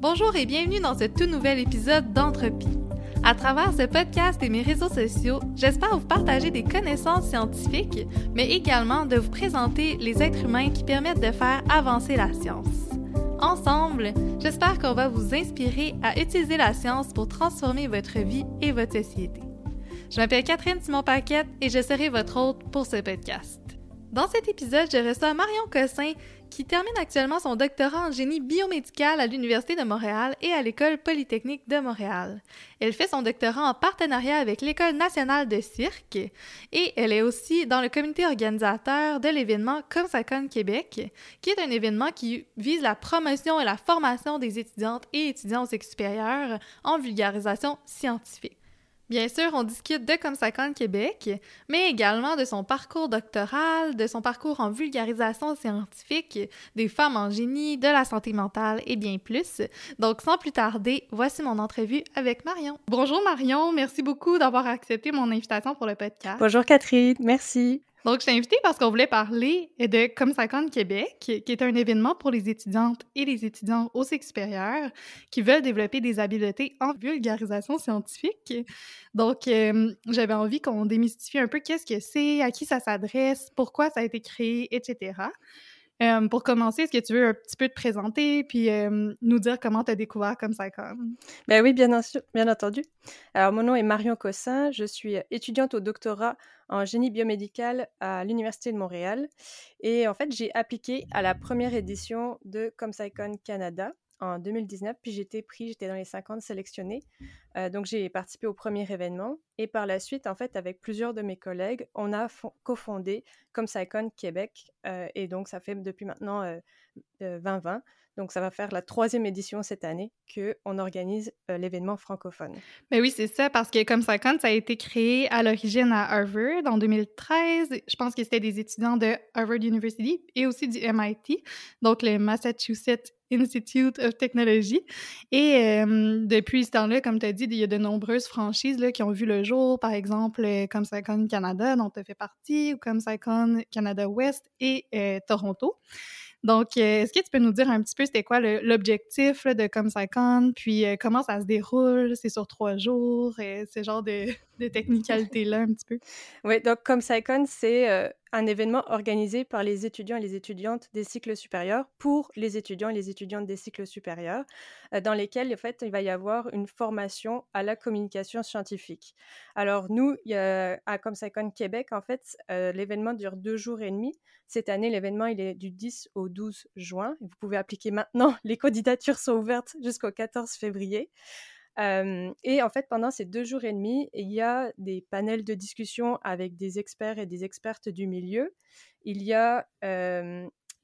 Bonjour et bienvenue dans ce tout nouvel épisode d'Entropie. À travers ce podcast et mes réseaux sociaux, j'espère vous partager des connaissances scientifiques, mais également de vous présenter les êtres humains qui permettent de faire avancer la science. Ensemble, j'espère qu'on va vous inspirer à utiliser la science pour transformer votre vie et votre société. Je m'appelle Catherine Simon-Paquette et je serai votre hôte pour ce podcast. Dans cet épisode, je reçois Marion Cossin, qui termine actuellement son doctorat en génie biomédical à l'Université de Montréal et à l'École polytechnique de Montréal. Elle fait son doctorat en partenariat avec l'École nationale de cirque et elle est aussi dans le comité organisateur de l'événement ComSacon Québec, qui est un événement qui vise la promotion et la formation des étudiantes et étudiants au cycle supérieur en vulgarisation scientifique. Bien sûr, on discute de Comme ça Québec, mais également de son parcours doctoral, de son parcours en vulgarisation scientifique, des femmes en génie, de la santé mentale et bien plus. Donc, sans plus tarder, voici mon entrevue avec Marion. Bonjour Marion, merci beaucoup d'avoir accepté mon invitation pour le podcast. Bonjour Catherine, merci. Donc, je t'ai invitée parce qu'on voulait parler de Comme ça Québec, qui est un événement pour les étudiantes et les étudiants au cycle supérieur qui veulent développer des habiletés en vulgarisation scientifique. Donc, euh, j'avais envie qu'on démystifie un peu qu'est-ce que c'est, à qui ça s'adresse, pourquoi ça a été créé, etc. Euh, pour commencer, est-ce que tu veux un petit peu te présenter puis euh, nous dire comment tu as découvert comme comme? Ben oui, bien, bien entendu. Alors, mon nom est Marion Cossin. Je suis étudiante au doctorat en génie biomédical à l'Université de Montréal. Et en fait, j'ai appliqué à la première édition de ComSciCon Canada en 2019, puis j'étais pris, j'étais dans les 50 sélectionnés. Euh, donc j'ai participé au premier événement et par la suite, en fait, avec plusieurs de mes collègues, on a cofondé comme Québec euh, et donc ça fait depuis maintenant 2020. Euh, donc ça va faire la troisième édition cette année qu'on organise l'événement francophone. Mais oui, c'est ça, parce que comme ça a été créé à l'origine à Harvard en 2013. Je pense que c'était des étudiants de Harvard University et aussi du MIT, donc le Massachusetts Institute of Technology. Et depuis ce temps-là, comme tu as dit, il y a de nombreuses franchises qui ont vu le jour, par exemple, euh, comme Canada, dont tu fais partie, ou comme Canada West et euh, Toronto. Donc, euh, est-ce que tu peux nous dire un petit peu c'était quoi l'objectif de ComSciCon, puis comment ça se déroule? C'est sur trois jours, ce genre de, de technicalité-là un petit peu? Oui, donc ComSciCon, c'est un événement organisé par les étudiants et les étudiantes des cycles supérieurs pour les étudiants et les étudiantes des cycles supérieurs, euh, dans lesquels en fait il va y avoir une formation à la communication scientifique. Alors nous, à ComSciCon Québec, en fait, euh, l'événement dure deux jours et demi. Cette année, l'événement il est du 10 au 12 juin. Vous pouvez appliquer maintenant. Les candidatures sont ouvertes jusqu'au 14 février et en fait, pendant ces deux jours et demi, il y a des panels de discussion avec des experts et des expertes du milieu. Il y a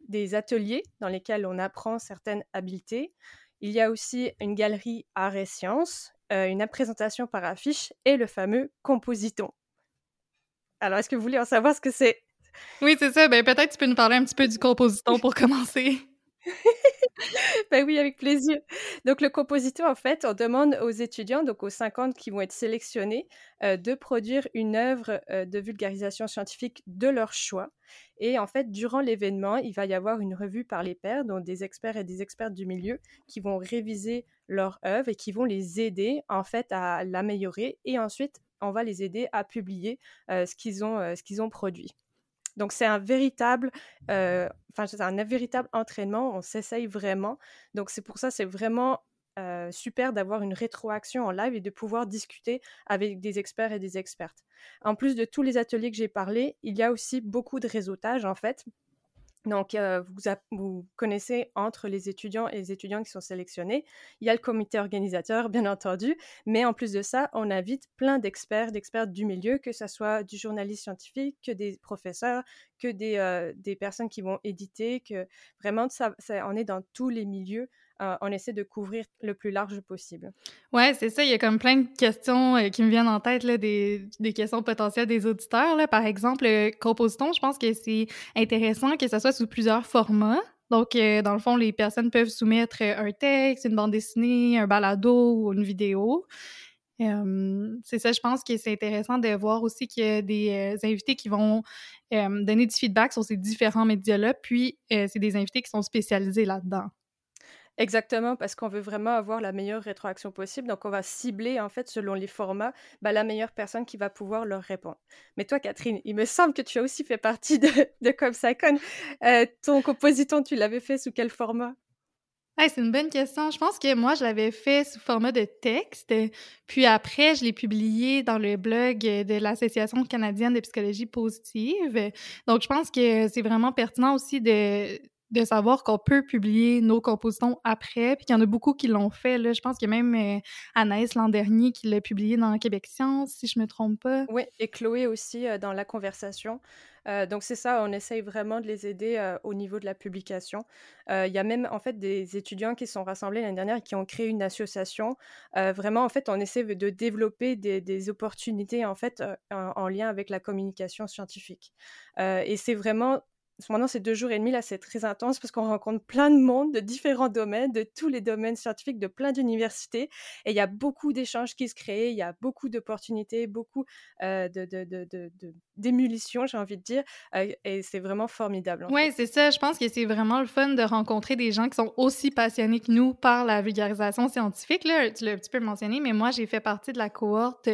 des ateliers dans lesquels on apprend certaines habiletés. Il y a aussi une galerie art et sciences, une présentation par affiche et le fameux compositon. Alors, est-ce que vous voulez en savoir ce que c'est? Oui, c'est ça. Ben, peut-être tu peux nous parler un petit peu du compositon pour commencer. ben oui, avec plaisir. Donc, le compositeur, en fait, on demande aux étudiants, donc aux 50 qui vont être sélectionnés, euh, de produire une œuvre euh, de vulgarisation scientifique de leur choix. Et en fait, durant l'événement, il va y avoir une revue par les pairs, donc des experts et des expertes du milieu qui vont réviser leur œuvre et qui vont les aider, en fait, à l'améliorer. Et ensuite, on va les aider à publier euh, ce qu'ils ont, ce qu'ils ont produit. Donc, c'est un véritable, euh, un véritable entraînement. On s'essaye vraiment. Donc, c'est pour ça, c'est vraiment euh, super d'avoir une rétroaction en live et de pouvoir discuter avec des experts et des expertes. En plus de tous les ateliers que j'ai parlé, il y a aussi beaucoup de réseautage en fait. Donc, vous, connaissez entre les étudiants et les étudiantes qui sont sélectionnés, il y a le comité organisateur, bien entendu, mais en plus de ça, on invite plein d'experts, d'experts du milieu, que ce soit du journaliste scientifique, que des professeurs, que des, personnes qui vont éditer, que vraiment, ça, on est dans tous les milieux euh, on essaie de couvrir le plus large possible. Ouais, c'est ça. Il y a comme plein de questions euh, qui me viennent en tête, là, des, questions potentielles des auditeurs. Là. Par exemple, le compositon, je pense que c'est intéressant que ça soit sous plusieurs formats. Donc, euh, dans le fond, les personnes peuvent soumettre un texte, une bande dessinée, un balado ou une vidéo. c'est ça, je pense que c'est intéressant de voir aussi qu'il y a des invités qui vont donner du feedback sur ces différents médias-là, puis c'est des invités qui sont spécialisés là-dedans. Exactement, parce qu'on veut vraiment avoir la meilleure rétroaction possible. Donc, on va cibler, en fait, selon les formats, bah, la meilleure personne qui va pouvoir leur répondre. Mais toi, Catherine, il me semble que tu as aussi fait partie de, de Comme euh, ton compositon, tu l'avais fait sous quel format? c'est une bonne question. Je pense que moi, je l'avais fait sous format de texte. Puis après, je l'ai publié dans le blog de l'Association canadienne de psychologie positive. Donc, je pense que c'est vraiment pertinent aussi de, de savoir qu'on peut publier nos compositons après, puis qu'il y en a beaucoup qui l'ont fait. Là. Je pense qu'il y a même euh, Anaïs l'an dernier qui l'a publié dans Québec Science, si je me trompe pas. Oui, et Chloé aussi euh, dans la conversation. Euh, donc c'est ça, on essaye vraiment de les aider au niveau de la publication. Il y a même en fait des étudiants qui sont rassemblés l'année dernière et qui ont créé une association. vraiment, en fait, on essaie de développer des, opportunités en fait en, lien avec la communication scientifique. et c'est vraiment Maintenant, ces deux jours et demi, là, c'est très intense parce qu'on rencontre plein de monde de différents domaines, de tous les domaines scientifiques, de plein d'universités. Et il y a beaucoup d'échanges qui se créent, il y a beaucoup d'opportunités, beaucoup euh, de, d'émulsion, j'ai envie de dire. Euh, et c'est vraiment formidable. Oui, c'est ça. Je pense que c'est vraiment le fun de rencontrer des gens qui sont aussi passionnés que nous par la vulgarisation scientifique. Là, tu l'as un petit peu mentionné, mais moi, j'ai fait partie de la cohorte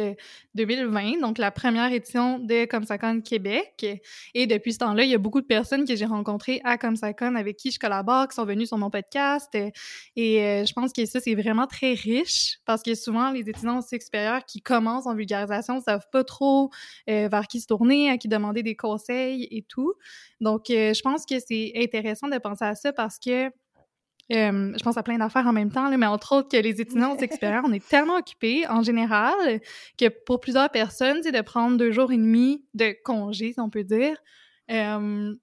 2020, donc la première édition de Comsacon Québec. Et depuis ce temps-là, il y a beaucoup de personnes que j'ai rencontrées à Comsacon avec qui je collabore, qui sont venues sur mon podcast. Et euh, je pense que ça, c'est vraiment très riche parce que souvent, les étudiants supérieurs qui commencent en vulgarisation ne savent pas trop euh, vers qui se tourner à qui demander des conseils et tout. Donc, euh, je pense que c'est intéressant de penser à ça parce que euh, je pense à plein d'affaires en même temps, mais entre autres que les étudiants experts, on est tellement occupés en général que pour plusieurs personnes, c'est de prendre deux jours et demi de congé, si on peut dire. Euh,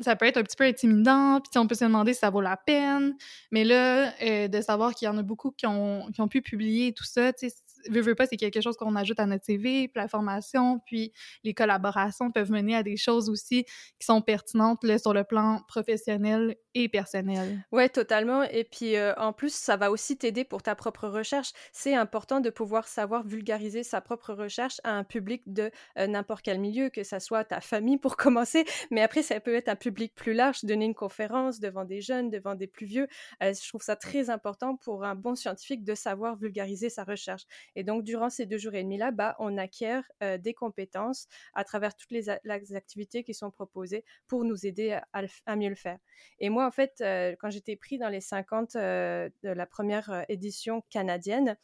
ça peut être un petit peu intimidant, puis on peut se demander si ça vaut la peine. Mais là, de savoir qu'il y en a beaucoup qui ont, qui ont pu publier tout ça, tu sais, veux, veux pas, c'est quelque chose qu'on ajoute à notre CV, puis la formation, puis les collaborations peuvent mener à des choses aussi qui sont pertinentes là, sur le plan professionnel et personnel. Ouais, totalement. Et puis euh, en plus, ça va aussi t'aider pour ta propre recherche. C'est important de pouvoir savoir vulgariser sa propre recherche à un public de euh, n'importe quel milieu, que ça soit ta famille pour commencer, mais après ça peut être un public plus large, donner une conférence devant des jeunes, devant des plus vieux. Euh, je trouve ça très important pour un bon scientifique de savoir vulgariser sa recherche. Et donc, durant ces deux jours et demi-là, bah, on acquiert euh, des compétences à travers toutes les, activités qui sont proposées pour nous aider à, mieux le faire. Et moi, en fait, euh, quand j'étais pris dans les 50 euh, de la première édition canadienne,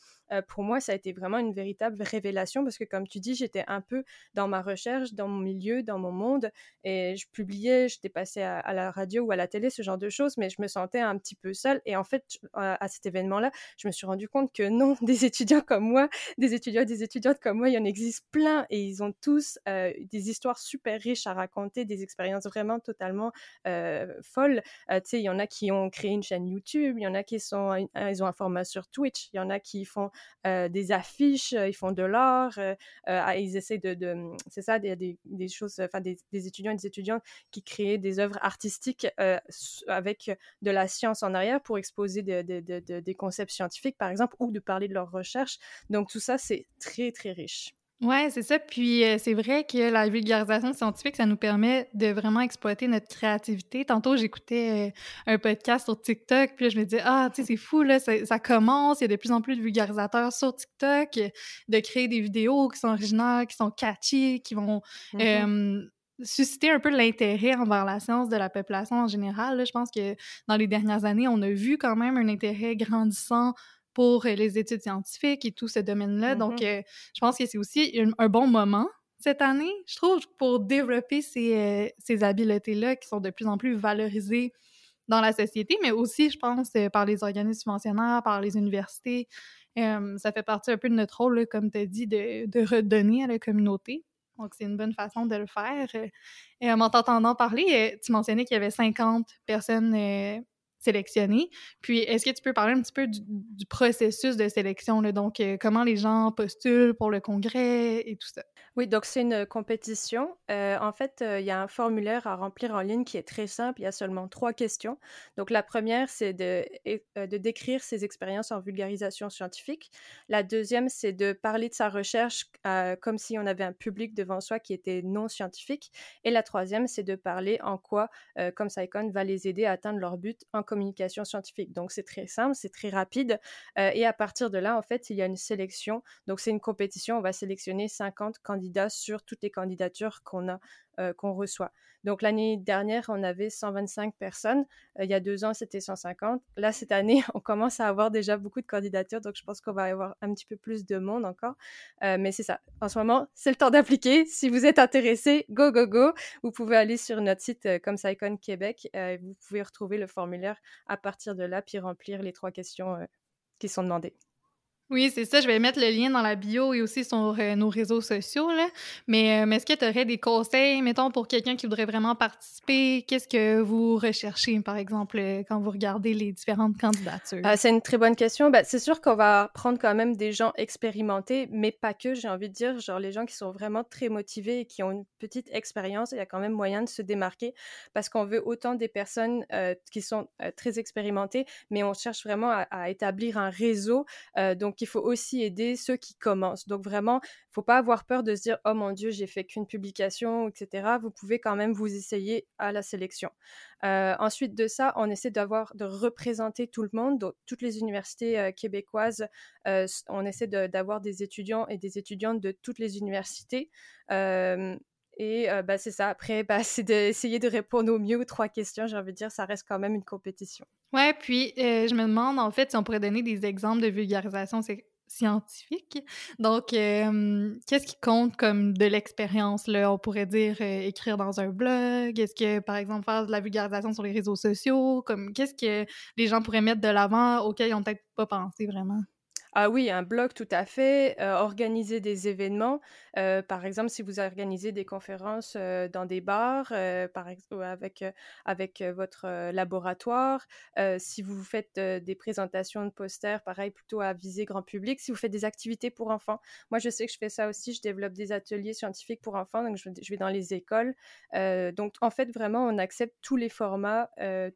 pour moi, ça a été vraiment une véritable révélation parce que, comme tu dis, j'étais un peu dans ma recherche, dans mon milieu, dans mon monde, et je publiais, j'étais passée à, à, la radio ou à la télé, ce genre de choses, mais je me sentais un petit peu seule. Et en fait, à cet événement-là, je me suis rendu compte que non, des étudiants comme moi, des étudiants des étudiantes comme moi, il y en existe plein et ils ont tous euh, des histoires super riches à raconter, des expériences vraiment totalement euh, folles. Euh, tu sais, il y en a qui ont créé une chaîne YouTube, il y en a qui sont, ils ont un format sur Twitch, il y en a qui font des affiches, ils font de l'art, ah, ils essaient de, c'est ça, des, choses, enfin des, des, étudiants et des étudiantes qui créent des œuvres artistiques avec de la science en arrière pour exposer des concepts scientifiques, par exemple, ou de parler de leurs recherches. Donc tout ça, c'est très, très riche. Ouais, c'est ça. Puis euh, c'est vrai que la vulgarisation scientifique, ça nous permet de vraiment exploiter notre créativité. Tantôt, j'écoutais euh, un podcast sur TikTok, puis là, je me disais, ah, tu sais, c'est fou, là, ça, commence, il y a de plus en plus de vulgarisateurs sur TikTok, de créer des vidéos qui sont originales, qui sont catchy, qui vont mm-hmm. susciter un peu l'intérêt envers la science de la population en général. Je pense que dans les dernières années, on a vu quand même un intérêt grandissant pour euh, les études scientifiques et tout ce domaine-là. Donc, mm-hmm. euh, je pense que c'est aussi un, bon moment cette année, je trouve, pour développer ces, euh, ces habiletés-là qui sont de plus en plus valorisées dans la société, mais aussi, je pense, par les organismes subventionnaires, par les universités. ça fait partie un peu de notre rôle, comme tu as dit, de, de, redonner à la communauté. Donc, c'est une bonne façon de le faire. En t'entendant parler, tu mentionnais qu'il y avait 50 personnes sélectionner. Puis, est-ce que tu peux parler un petit peu du, processus de sélection, donc euh, comment les gens postulent pour le congrès et tout ça? Oui, donc c'est une compétition. Euh, en fait, euh, il y a un formulaire à remplir en ligne qui est très simple. Il y a seulement trois questions. Donc la première, c'est de, de décrire ses expériences en vulgarisation scientifique. La deuxième, c'est de parler de sa recherche comme si on avait un public devant soi qui était non scientifique. Et la troisième, c'est de parler en quoi, comme Saikon, va les aider à atteindre leur but en communication scientifique. Donc, c'est très simple, c'est très rapide. et à partir de là, en fait, il y a une sélection. Donc, c'est une compétition. On va sélectionner 50 candidats sur toutes les candidatures qu'on a euh, qu'on reçoit. Donc l'année dernière, on avait 125 personnes. Euh, il y a deux ans, c'était 150. Là, cette année, on commence à avoir déjà beaucoup de candidatures. Donc je pense qu'on va avoir un petit peu plus de monde encore. Euh, mais c'est ça. En ce moment, c'est le temps d'appliquer. Si vous êtes intéressé, go, go, go. Vous pouvez aller sur notre site comme Saicon Québec. vous pouvez retrouver le formulaire à partir de là, puis remplir les trois questions qui sont demandées. Oui, c'est ça. Je vais mettre le lien dans la bio et aussi sur euh, nos réseaux sociaux. Là. Mais, euh, est-ce que tu aurais des conseils, mettons, pour quelqu'un qui voudrait vraiment participer? Qu'est-ce que vous recherchez, par exemple, euh, quand vous regardez les différentes candidatures? c'est une très bonne question. Ben, c'est sûr qu'on va prendre quand même des gens expérimentés, mais pas que, j'ai envie de dire. Genre les gens qui sont vraiment très motivés et qui ont une petite expérience, il y a quand même moyen de se démarquer parce qu'on veut autant des personnes qui sont très expérimentées, mais on cherche vraiment à, à établir un réseau. donc, il faut aussi aider ceux qui commencent. Donc vraiment, il faut pas avoir peur de se dire oh mon dieu, j'ai fait qu'une publication, etc. Vous pouvez quand même vous essayer à la sélection. Euh, ensuite de ça, on essaie d'avoir de représenter tout le monde, donc toutes les universités euh, québécoises. Euh, on essaie d'avoir des étudiants et des étudiantes de toutes les universités. Et bah, c'est ça. Après, bah, c'est d'essayer de répondre au mieux aux trois questions. J'ai envie de dire, ça reste quand même une compétition. Ouais, puis je me demande, en fait, si on pourrait donner des exemples de vulgarisation scientifique. Donc, qu'est-ce qui compte comme de l'expérience? On pourrait dire écrire dans un blog? Est-ce que, par exemple, faire de la vulgarisation sur les réseaux sociaux? Comme, qu'est-ce que les gens pourraient mettre de l'avant auquel ils n'ont peut-être pas pensé vraiment? Ah oui, un blog, tout à fait. Euh, organiser des événements. Euh, par exemple, si vous organisez des conférences euh, dans des bars, par avec, avec votre laboratoire. si vous faites des présentations de posters, pareil, plutôt à viser grand public. Si vous faites des activités pour enfants. Moi, je sais que je fais ça aussi. Je développe des ateliers scientifiques pour enfants. Donc, je, vais dans les écoles. donc, en fait, vraiment, on accepte tous les formats,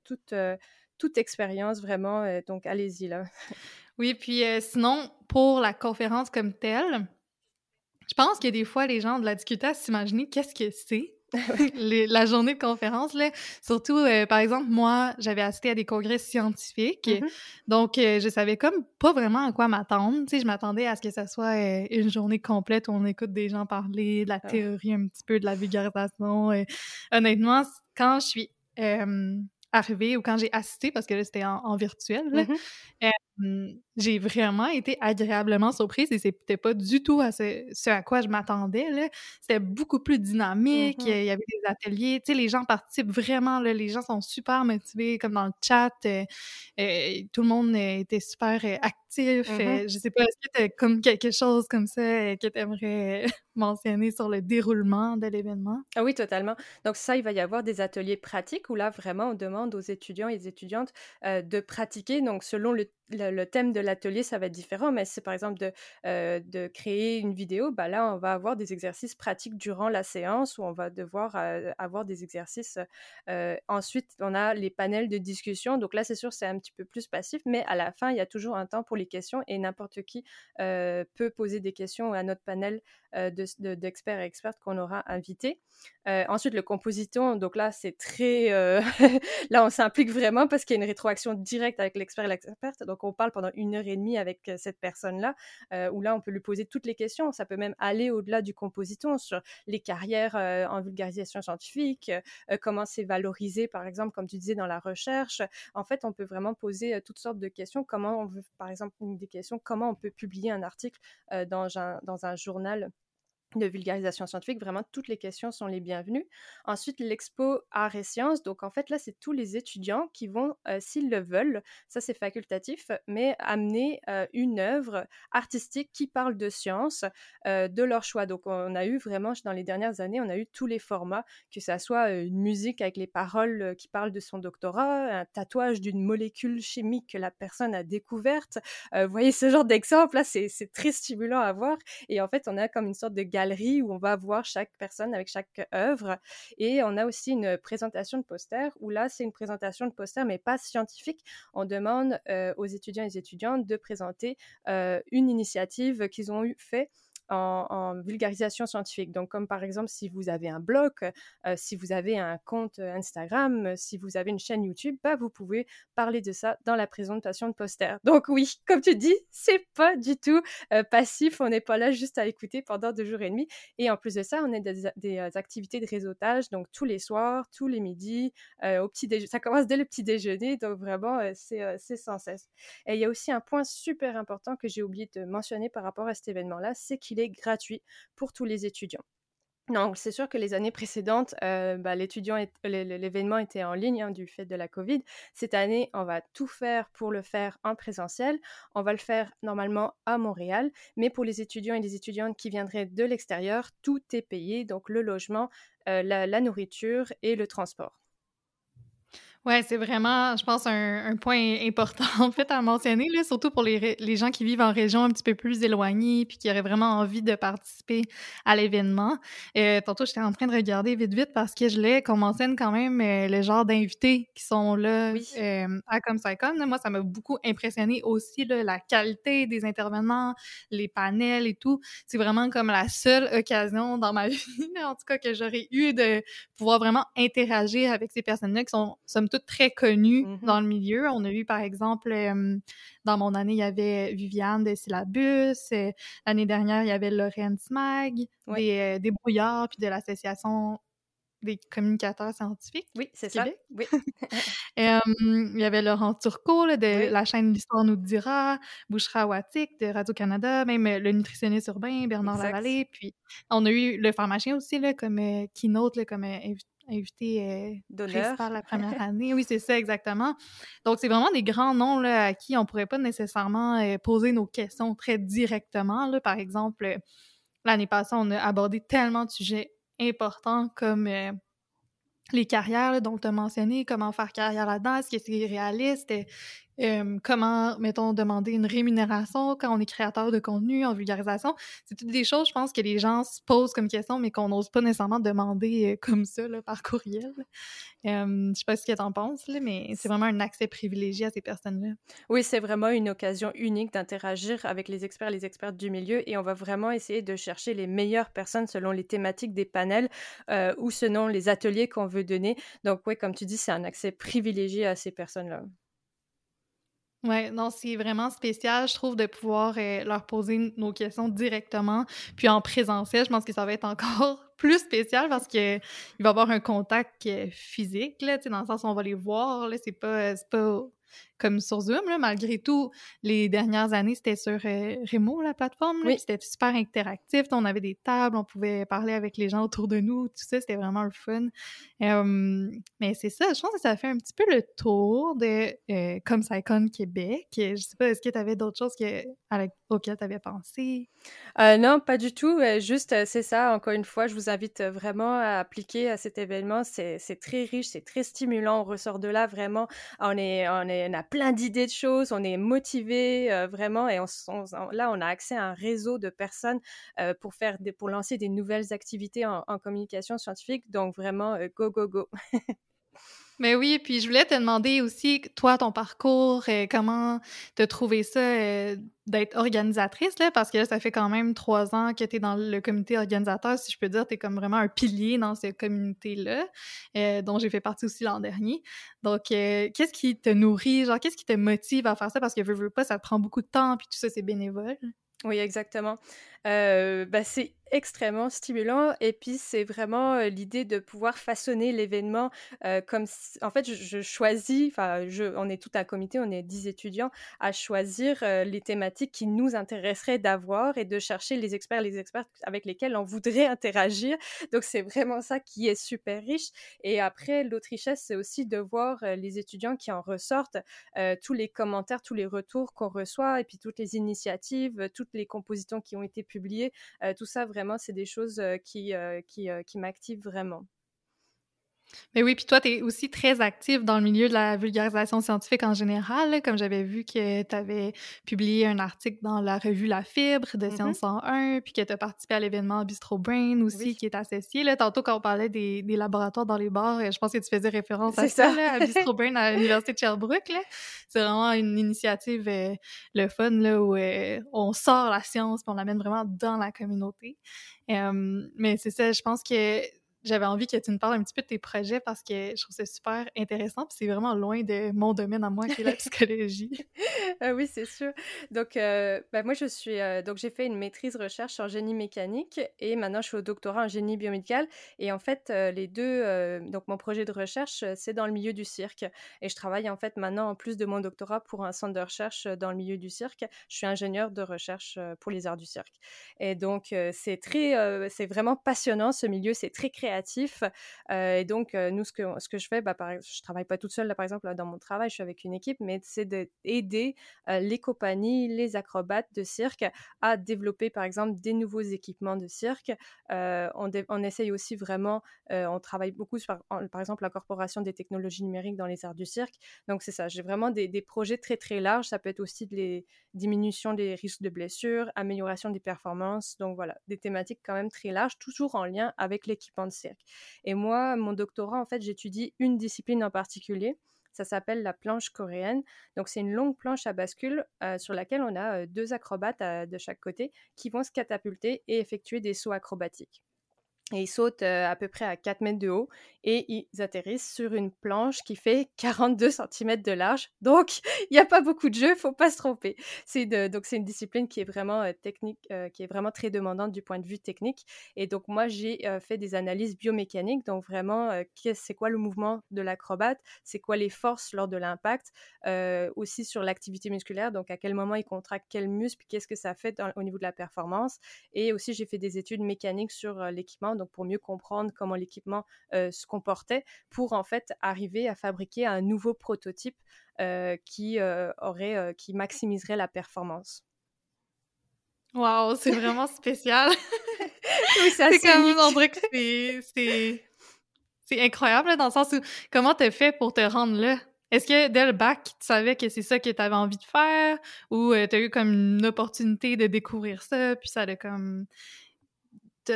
toute expérience, vraiment. donc, allez-y là. Oui, puis euh, sinon, pour la conférence comme telle, je pense que des fois, les gens de la à s'imaginer qu'est-ce que c'est. la journée de conférence, là. Surtout, euh, par exemple, moi, j'avais assisté à des congrès scientifiques, mm-hmm. donc euh, je savais comme pas vraiment à quoi m'attendre. Je m'attendais à ce que ça soit une journée complète où on écoute des gens parler de la ah. théorie un petit peu, de la vulgarisation. honnêtement, quand je suis arrivée ou quand j'ai assisté, parce que là, c'était en, virtuel, mm-hmm. Mmh, j'ai vraiment été agréablement surprise et c'était pas du tout à ce, à quoi je m'attendais. C'était beaucoup plus dynamique, mmh il y avait des ateliers, tu sais, les gens participent vraiment, là, les gens sont super motivés, comme dans le chat, euh, euh, tout le monde était super euh, actif. Mmh je sais pas, est-ce que tu as comme quelque chose comme ça que tu aimerais mentionner sur le déroulement de l'événement? Ah oui, totalement. Donc ça, il va y avoir des ateliers pratiques où là, vraiment, on demande aux étudiants et étudiantes de pratiquer, donc selon le le, thème de l'atelier, ça va être différent, mais c'est par exemple de, euh, de créer une vidéo, bah là, on va avoir des exercices pratiques durant la séance où on va devoir euh, avoir des exercices. Euh, ensuite, on a les panels de discussion. Donc là, c'est sûr, c'est un petit peu plus passif, mais à la fin, il y a toujours un temps pour les questions et n'importe qui peut poser des questions à notre panel d'experts et expertes qu'on aura invités. ensuite, le compositon, donc là, c'est très... là, on s'implique vraiment parce qu'il y a une rétroaction directe avec l'expert et l'experte. Donc, on parle pendant une heure et demie avec cette personne-là, où là, on peut lui poser toutes les questions. Ça peut même aller au-delà du compositon sur les carrières en vulgarisation scientifique, comment c'est valorisé, par exemple, comme tu disais, dans la recherche. En fait, on peut vraiment poser toutes sortes de questions. Comment on veut, par exemple, une des questions, comment on peut publier un article dans, dans un journal? De vulgarisation scientifique, vraiment toutes les questions sont les bienvenues. Ensuite, l'expo Arts et Sciences, donc en fait là, c'est tous les étudiants qui vont, euh, s'ils le veulent, ça c'est facultatif, mais amener euh, une œuvre artistique qui parle de science euh, de leur choix. Donc on a eu vraiment, dans les dernières années, on a eu tous les formats, que ça soit une musique avec les paroles qui parlent de son doctorat, un tatouage d'une molécule chimique que la personne a découverte. vous voyez ce genre d'exemple, là, c'est très stimulant à voir. Et en fait, on a comme une sorte de où on va voir chaque personne avec chaque œuvre. Et on a aussi une présentation de poster où là, c'est une présentation de poster, mais pas scientifique. On demande euh, aux étudiants et étudiantes de présenter euh, une initiative qu'ils ont eu fait en, vulgarisation scientifique. Donc, comme par exemple, si vous avez un blog, si vous avez un compte Instagram, si vous avez une chaîne YouTube, bah, vous pouvez parler de ça dans la présentation de poster. Donc, oui, comme tu dis, c'est pas du tout passif. On n'est pas là juste à écouter pendant deux jours et demi. Et en plus de ça, on a des, activités de réseautage, donc tous les soirs, tous les midis, au petit. Ça commence dès le petit déjeuner, donc vraiment, c'est sans cesse. Et il y a aussi un point super important que j'ai oublié de mentionner par rapport à cet événement-là, c'est qu'il est gratuit pour tous les étudiants. C'est sûr que les années précédentes, euh, bah, l'événement était en ligne hein, du fait de la Covid. Cette année, on va tout faire pour le faire en présentiel. On va le faire normalement à Montréal, mais pour les étudiants et les étudiantes qui viendraient de l'extérieur, tout est payé, donc le logement, euh, la nourriture et le transport. Ouais, c'est vraiment, je pense, un, un, point important en fait à mentionner, là, surtout pour les, les, gens qui vivent en région un petit peu plus éloignée puis qui auraient vraiment envie de participer à l'événement. Euh, tantôt, j'étais en train de regarder vite vite parce que je l'ai qu'on mentionne quand même euh, le genre d'invités qui sont là euh, à ComSciCon. Moi, ça m'a beaucoup impressionné aussi là, la qualité des intervenants, les panels et tout. C'est vraiment comme la seule occasion dans ma vie, en tout cas, que j'aurais eu de pouvoir vraiment interagir avec ces personnes-là qui sont somme très connues mmh dans le milieu. On a eu, par exemple, dans mon année, il y avait Viviane de Syllabus. Euh, l'année dernière, il y avait Lorraine Smag, des, euh, des brouillards, puis de l'Association des communicateurs scientifiques. Oui, c'est ça. Oui. il y avait Laurent Turcot de la chaîne L'Histoire nous dira, Bouchera Watik de Radio-Canada, même le nutritionniste urbain Bernard Lavallée. Puis on a eu le pharmacien aussi là, comme keynote, là, comme invité euh, par la première année. Oui, c'est ça, exactement. Donc, c'est vraiment des grands noms là, à qui on pourrait pas nécessairement euh, poser nos questions très directement. Là. Par exemple, l'année passée, on a abordé tellement de sujets importants comme euh, les carrières, dont tu as mentionné, comment faire carrière là-dedans, est-ce que c'est réaliste, comment, mettons, demander une rémunération quand on est créateur de contenu en vulgarisation. C'est toutes des choses, je pense, que les gens se posent comme question, mais qu'on n'ose pas nécessairement demander euh, comme ça, par courriel. Euh, je sais pas ce que tu en penses, là, mais c'est vraiment un accès privilégié à ces personnes-là. Oui, c'est vraiment une occasion unique d'interagir avec les experts, les experts du milieu, et on va vraiment essayer de chercher les meilleures personnes selon les thématiques des panels euh, ou selon les ateliers qu'on veut donner. Donc, oui, comme tu dis, c'est un accès privilégié à ces personnes-là. Ouais, non, c'est vraiment spécial, je trouve, de pouvoir euh, leur poser nos questions directement, puis en présentiel. Je pense que ça va être encore plus spécial parce que il va y avoir un contact euh, physique, là, dans le sens où on va les voir. Là, c'est pas, pas comme sur Zoom, là, malgré tout, les dernières années, c'était sur euh, Remo, la plateforme. Oui. C'était super interactif. On avait des tables, on pouvait parler avec les gens autour de nous, tout ça, c'était vraiment le fun. mais c'est ça, je pense que ça fait un petit peu le tour de euh, Comme Saicon Québec. Je sais pas, est-ce que tu avais d'autres choses que, auxquelles tu avais pensé? Euh, non, pas du tout. juste, c'est ça, encore une fois, je vous invite vraiment à appliquer à cet événement. C'est très riche, c'est très stimulant. On ressort de là vraiment, on, est, on, est, on a plein d'idées de choses, on est motivé euh, vraiment et on, là on a accès à un réseau de personnes euh, pour faire des, pour lancer des nouvelles activités en, communication scientifique. Donc vraiment euh, go go go. Mais oui, puis je voulais te demander aussi, toi, ton parcours, euh, comment te trouvé ça euh, d'être organisatrice, là, parce que là, ça fait quand même trois ans que tu es dans le comité organisateur, si je peux dire, tu es comme vraiment un pilier dans cette communauté-là, euh, dont j'ai fait partie aussi l'an dernier. Donc, qu'est-ce qui te nourrit, genre, qu'est-ce qui te motive à faire ça? Parce que veux, veux pas, ça te prend beaucoup de temps, puis tout ça, c'est bénévole. Oui, exactement. Bah, c'est extrêmement stimulant. Et puis, c'est vraiment l'idée de pouvoir façonner l'événement comme en fait, je, choisis, enfin, on est tout un comité, on est 10 étudiants, à choisir les thématiques qui nous intéresseraient d'avoir et de chercher les experts, les experts avec lesquels on voudrait interagir. Donc, c'est vraiment ça qui est super riche. Et après, l'autre richesse, c'est aussi de voir les étudiants qui en ressortent, tous les commentaires, tous les retours qu'on reçoit, et puis toutes les initiatives, toutes les compositions qui ont été tout ça vraiment c'est des choses qui, qui, qui m'activent vraiment. Mais oui, puis toi, tu es aussi très active dans le milieu de la vulgarisation scientifique en général, comme j'avais vu que tu avais publié un article dans la revue La Fibre de mm-hmm. Science 101, puis que tu as participé à l'événement Bistro Brain aussi, qui est associé. Là, tantôt, quand on parlait des, des, laboratoires dans les bars, je pense que tu faisais référence à ça, à Bistro Brain à l'Université de Sherbrooke. C'est vraiment une initiative, euh, le fun, là, où euh, on sort la science, puis on l'amène vraiment dans la communauté. mais c'est ça, je pense que j'avais envie que tu nous parles un petit peu de tes projets parce que je trouve ça super intéressant. Puis c'est vraiment loin de mon domaine à moi qui est la psychologie. ah oui, c'est sûr. Donc, euh, ben moi, je suis. Euh, donc, j'ai fait une maîtrise recherche en génie mécanique et maintenant, je suis au doctorat en génie biomédical. Et en fait, euh, les deux. donc, mon projet de recherche, c'est dans le milieu du cirque. Et je travaille en fait maintenant, en plus de mon doctorat, pour un centre de recherche dans le milieu du cirque. Je suis ingénieur de recherche pour les arts du cirque. Et donc, c'est très. c'est vraiment passionnant ce milieu. C'est très créatif et donc, nous, ce que, ce que je fais, bah, par, je travaille pas toute seule, là, par exemple, dans mon travail, je suis avec une équipe, mais c'est d'aider les compagnies, les acrobates de cirque à développer, par exemple, des nouveaux équipements de cirque. on, essaye aussi vraiment, on travaille beaucoup sur, par exemple, l'incorporation des technologies numériques dans les arts du cirque. Donc, c'est ça, j'ai vraiment des, des, projets très, très larges. Ça peut être aussi de les diminution des risques de blessures, amélioration des performances. Donc, voilà, des thématiques quand même très larges, toujours en lien avec l'équipement de cirque. Et moi, mon doctorat, en fait, j'étudie une discipline en particulier. Ça s'appelle la planche coréenne. Donc, c'est une longue planche à bascule euh, sur laquelle on a euh, deux acrobates euh, de chaque côté qui vont se catapulter et effectuer des sauts acrobatiques. Et ils sautent à peu près à 4 mètres de haut et ils atterrissent sur une planche qui fait 42 cm de large. Donc, il n'y a pas beaucoup de jeu, faut pas se tromper. C'est donc c'est une discipline qui est vraiment technique, qui est vraiment très demandante du point de vue technique. Et donc moi j'ai fait des analyses biomécaniques, donc vraiment c'est quoi le mouvement de l'acrobate, c'est quoi les forces lors de l'impact, aussi sur l'activité musculaire, donc à quel moment il contracte quel muscle, qu'est-ce que ça fait au niveau de la performance? Et aussi j'ai fait des études mécaniques sur l'équipement, donc pour mieux comprendre comment l'équipement se comportait pour en fait arriver à fabriquer un nouveau prototype euh, qui euh, aurait euh, qui maximiserait la performance. Waouh, c'est vraiment spécial. c'est incroyable dans le sens où comment t'as fait pour te rendre là? Est-ce que dès le bac, tu savais que c'est ça que tu avais envie de faire ou tu as eu comme une opportunité de découvrir ça, puis ça a comme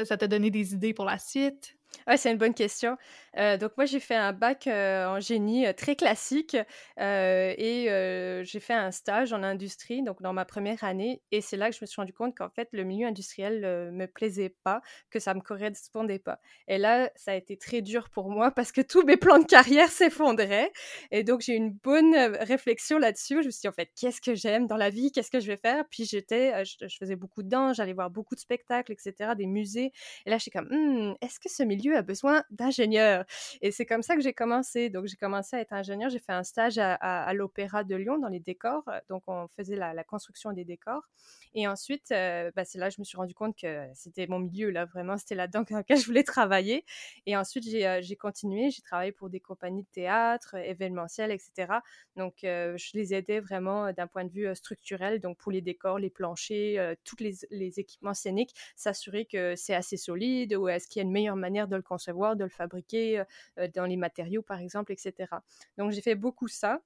ça t'a donné des idées pour la suite? Ouais, c'est une bonne question. Euh, donc moi, j'ai fait un bac euh, en génie euh, très classique et j'ai fait un stage en industrie, donc dans ma première année. Et c'est là que je me suis rendu compte qu'en fait, le milieu industriel ne me plaisait pas, que ça me correspondait pas. Et là, ça a été très dur pour moi parce que tous mes plans de carrière s'effondraient. Et donc, j'ai eu une bonne réflexion là-dessus. Je me suis dit, en fait, qu'est-ce que j'aime dans la vie? Qu'est-ce que je vais faire? Puis j'étais, je, faisais beaucoup de danse, j'allais voir beaucoup de spectacles, etc., des musées. Et là, j'étais comme, «Hmm, est-ce que ce milieu a besoin d'ingénieurs. Et c'est comme ça que j'ai commencé. Donc, j'ai commencé à être ingénieur. J'ai fait un stage à, l'Opéra de Lyon dans les décors. Donc, on faisait la, construction des décors. Et ensuite, euh, bah, c'est là que je me suis rendu compte que c'était mon milieu, là, vraiment, c'était là-dedans dans lequel je voulais travailler. Et ensuite, j'ai euh, continué. J'ai travaillé pour des compagnies de théâtre, événementielles, etc. Donc, euh, je les aidais vraiment d'un point de vue structurel. Donc, pour les décors, les planchers, tous les, équipements scéniques, s'assurer que c'est assez solide ou est-ce qu'il y a une meilleure manière de le concevoir, de le fabriquer dans les matériaux, par exemple, etc. Donc, j'ai fait beaucoup ça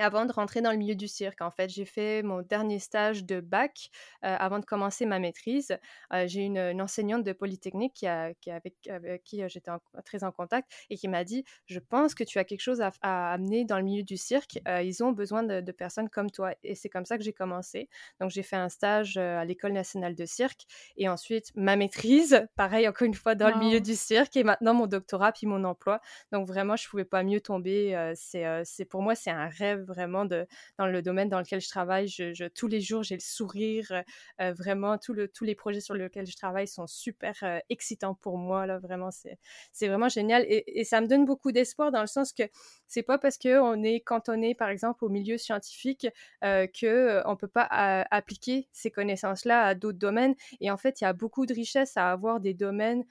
avant de rentrer dans le milieu du cirque. En fait, j'ai fait mon dernier stage de bac euh, avant de commencer ma maîtrise. Euh, j'ai une, une, enseignante de Polytechnique qui, a, qui avec, qui j'étais très en contact et qui m'a dit Je pense que tu as quelque chose à, amener dans le milieu du cirque. ils ont besoin de, personnes comme toi. Et c'est comme ça que j'ai commencé. Donc, j'ai fait un stage à l'École nationale de cirque et ensuite ma maîtrise, pareil, encore une fois, dans le milieu du cirque et maintenant mon doctorat puis mon emploi. Donc, vraiment, je ne pouvais pas mieux tomber. c'est pour moi, c'est un rêve vraiment de, dans le domaine dans lequel je travaille. Je, tous les jours, j'ai le sourire. Euh, vraiment, tout le, tous les projets sur lesquels je travaille sont super euh, excitants pour moi. Là, vraiment, c'est vraiment génial. Et, et, ça me donne beaucoup d'espoir dans le sens que c'est pas parce qu'on est cantonné, par exemple, au milieu scientifique euh, qu'on ne peut pas appliquer ces connaissances-là à d'autres domaines. Et en fait, il y a beaucoup de richesses à avoir des domaines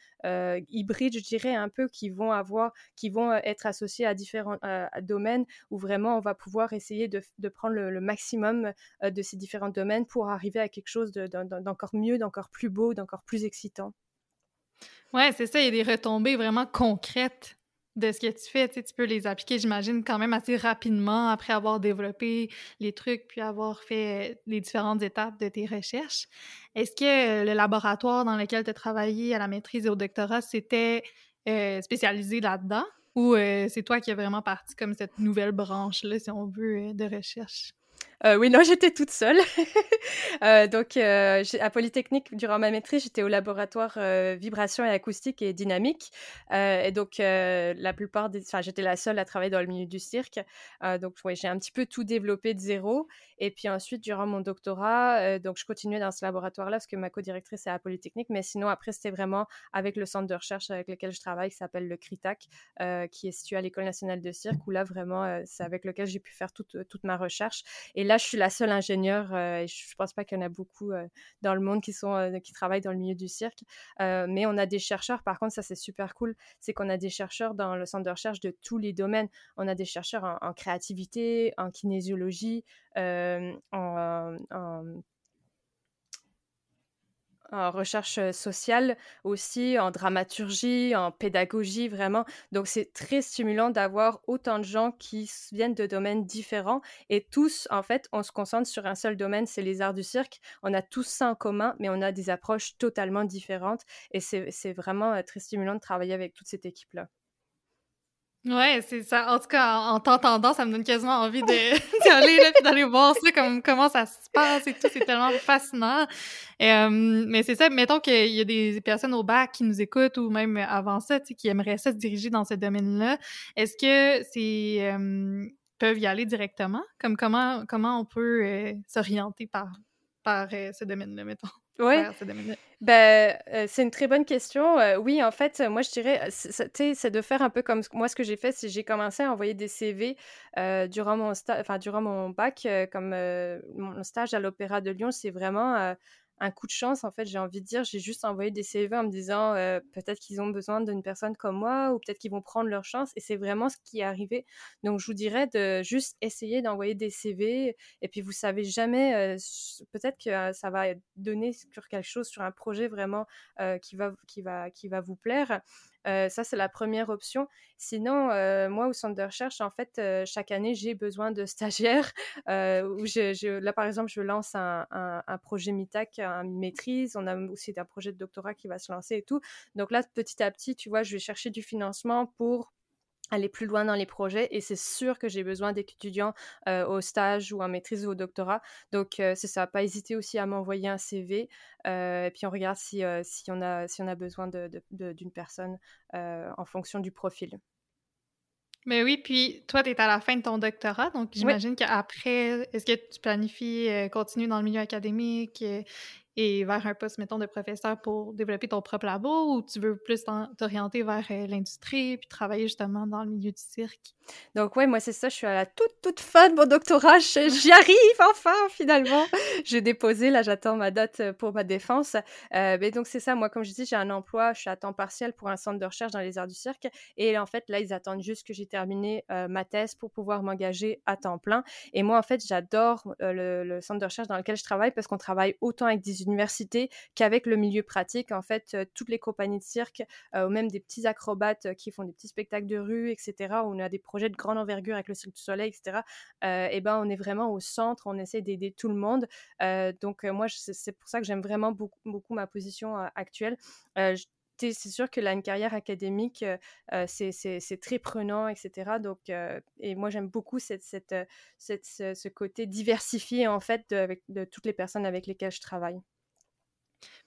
hybrides, je dirais, un peu, qui vont avoir, qui vont être associés à différents domaines où vraiment on va pouvoir essayer de, prendre le, maximum euh, de ces différents domaines pour arriver à quelque chose d'encore mieux, d'encore plus beau, d'encore plus excitant. Ouais, c'est ça, il y a des retombées vraiment concrètes de ce que tu fais, tu peux les appliquer, j'imagine, quand même assez rapidement après avoir développé les trucs puis avoir fait les différentes étapes de tes recherches. Est-ce que le laboratoire dans lequel tu as travaillé à la maîtrise et au doctorat, c'était euh, spécialisé là-dedans? Ou euh, c'est toi qui as vraiment parti comme cette nouvelle branche-là, si on veut, euh, de recherche? Euh, oui, non, j'étais toute seule. euh, donc, euh, à Polytechnique, durant ma maîtrise, j'étais au laboratoire vibration et acoustique et dynamique. Et donc, la plupart des... Enfin, j'étais la seule à travailler dans le milieu du cirque. donc, ouais, j'ai un petit peu tout développé de zéro. Et puis ensuite, durant mon doctorat, donc je continuais dans ce laboratoire-là parce que ma co-directrice est à Polytechnique. Mais sinon, après, c'était vraiment avec le centre de recherche avec lequel je travaille, qui s'appelle le CRITAC, qui est situé à l'École nationale de cirque, où là, vraiment, c'est avec lequel j'ai pu faire toute, toute ma recherche. Et là, je suis la seule ingénieure et je pense pas qu'il y en a beaucoup dans le monde qui, sont, travaillent dans le milieu du cirque. mais on a des chercheurs, par contre, ça c'est super cool, c'est qu'on a des chercheurs dans le centre de recherche de tous les domaines. On a des chercheurs en, créativité, en kinésiologie, en recherche sociale aussi, en dramaturgie, en pédagogie, vraiment. Donc c'est très stimulant d'avoir autant de gens qui viennent de domaines différents et tous, en fait, on se concentre sur un seul domaine, c'est les arts du cirque. On a tous ça en commun, mais on a des approches totalement différentes et c'est vraiment très stimulant de travailler avec toute cette équipe-là. Ouais, c'est ça. En tout cas, en, t'entendant, ça me donne quasiment envie d'y aller là, d'aller voir ça, comme, comment ça se passe et tout. C'est tellement fascinant. Euh, mais c'est ça, mettons qu'il y a des personnes au bac qui nous écoutent ou même avant ça, tu sais, qui aimeraient ça se diriger dans ce domaine-là. Est-ce que c'est euh, peuvent y aller directement? Comme comment comment on peut euh, s'orienter par par ce domaine-là, mettons? Oui, ben, euh, c'est une très bonne question. Euh, oui, en fait, moi, je dirais, c'est de faire un peu comme moi, ce que j'ai fait, c'est j'ai commencé à envoyer des CV euh, durant mon enfin durant mon bac, comme mon stage à l'Opéra de Lyon, c'est vraiment un coup de chance, en fait, j'ai envie de dire. J'ai juste envoyé des CV en me disant euh, peut-être qu'ils ont besoin d'une personne comme moi ou peut-être qu'ils vont prendre leur chance. Et c'est vraiment ce qui est arrivé. Donc, je vous dirais de juste essayer d'envoyer des CV. Et puis, vous savez jamais, euh, peut-être que euh, ça va donner sur quelque chose, sur un projet vraiment qui, va, qui, va, qui va vous plaire. Euh, ça, c'est la première option. Sinon, euh, moi, au centre de recherche, en fait, euh, chaque année, j'ai besoin de stagiaires. là, par exemple, je lance un, un, projet MITAC, une maîtrise. On a aussi un projet de doctorat qui va se lancer et tout. Donc là, petit à petit, tu vois, je vais chercher du financement pour aller plus loin dans les projets et c'est sûr que j'ai besoin d'étudiants euh, au stage ou en maîtrise ou au doctorat. Donc euh, c'est ça, pas hésiter aussi à m'envoyer un CV euh, et puis on regarde si, si, on, a, si on a besoin d'une personne en fonction du profil. Mais oui, puis toi, tu es à la fin de ton doctorat, donc j'imagine qu'après, est-ce que tu planifies continuer dans le milieu académique et vers un poste, mettons, de professeur pour développer ton propre labo ou tu veux plus t'orienter vers euh, l'industrie puis travailler justement dans le milieu du cirque? Donc, ouais, moi, c'est ça. Je suis à la toute, toute fin de mon doctorat. J'y arrive enfin, finalement. J'ai déposé. Là, j'attends ma date euh, pour ma défense. Euh, mais donc, c'est ça. Moi, comme je dis, j'ai un emploi. Je suis à temps partiel pour un centre de recherche dans les arts du cirque. Et en fait, là, ils attendent juste que j'ai terminé ma thèse pour pouvoir m'engager à temps plein. Et moi, en fait, j'adore le, le, centre de recherche dans lequel je travaille parce qu'on travaille autant avec des université qu'avec le milieu pratique. En fait, euh, toutes les compagnies de cirque, euh, ou même des petits acrobates euh, qui font des petits spectacles de rue, etc., on a des projets de grande envergure avec le Cirque du Soleil, etc., et ben, on est vraiment au centre, on essaie d'aider tout le monde. donc, moi, c'est pour ça que j'aime vraiment beaucoup, ma position actuelle c'est sûr que là, une carrière académique, c'est très prenant, etc. Donc, et moi, j'aime beaucoup cette, ce, côté diversifié, en fait, de toutes les personnes avec lesquelles je travaille.